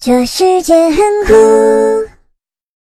这世界很酷。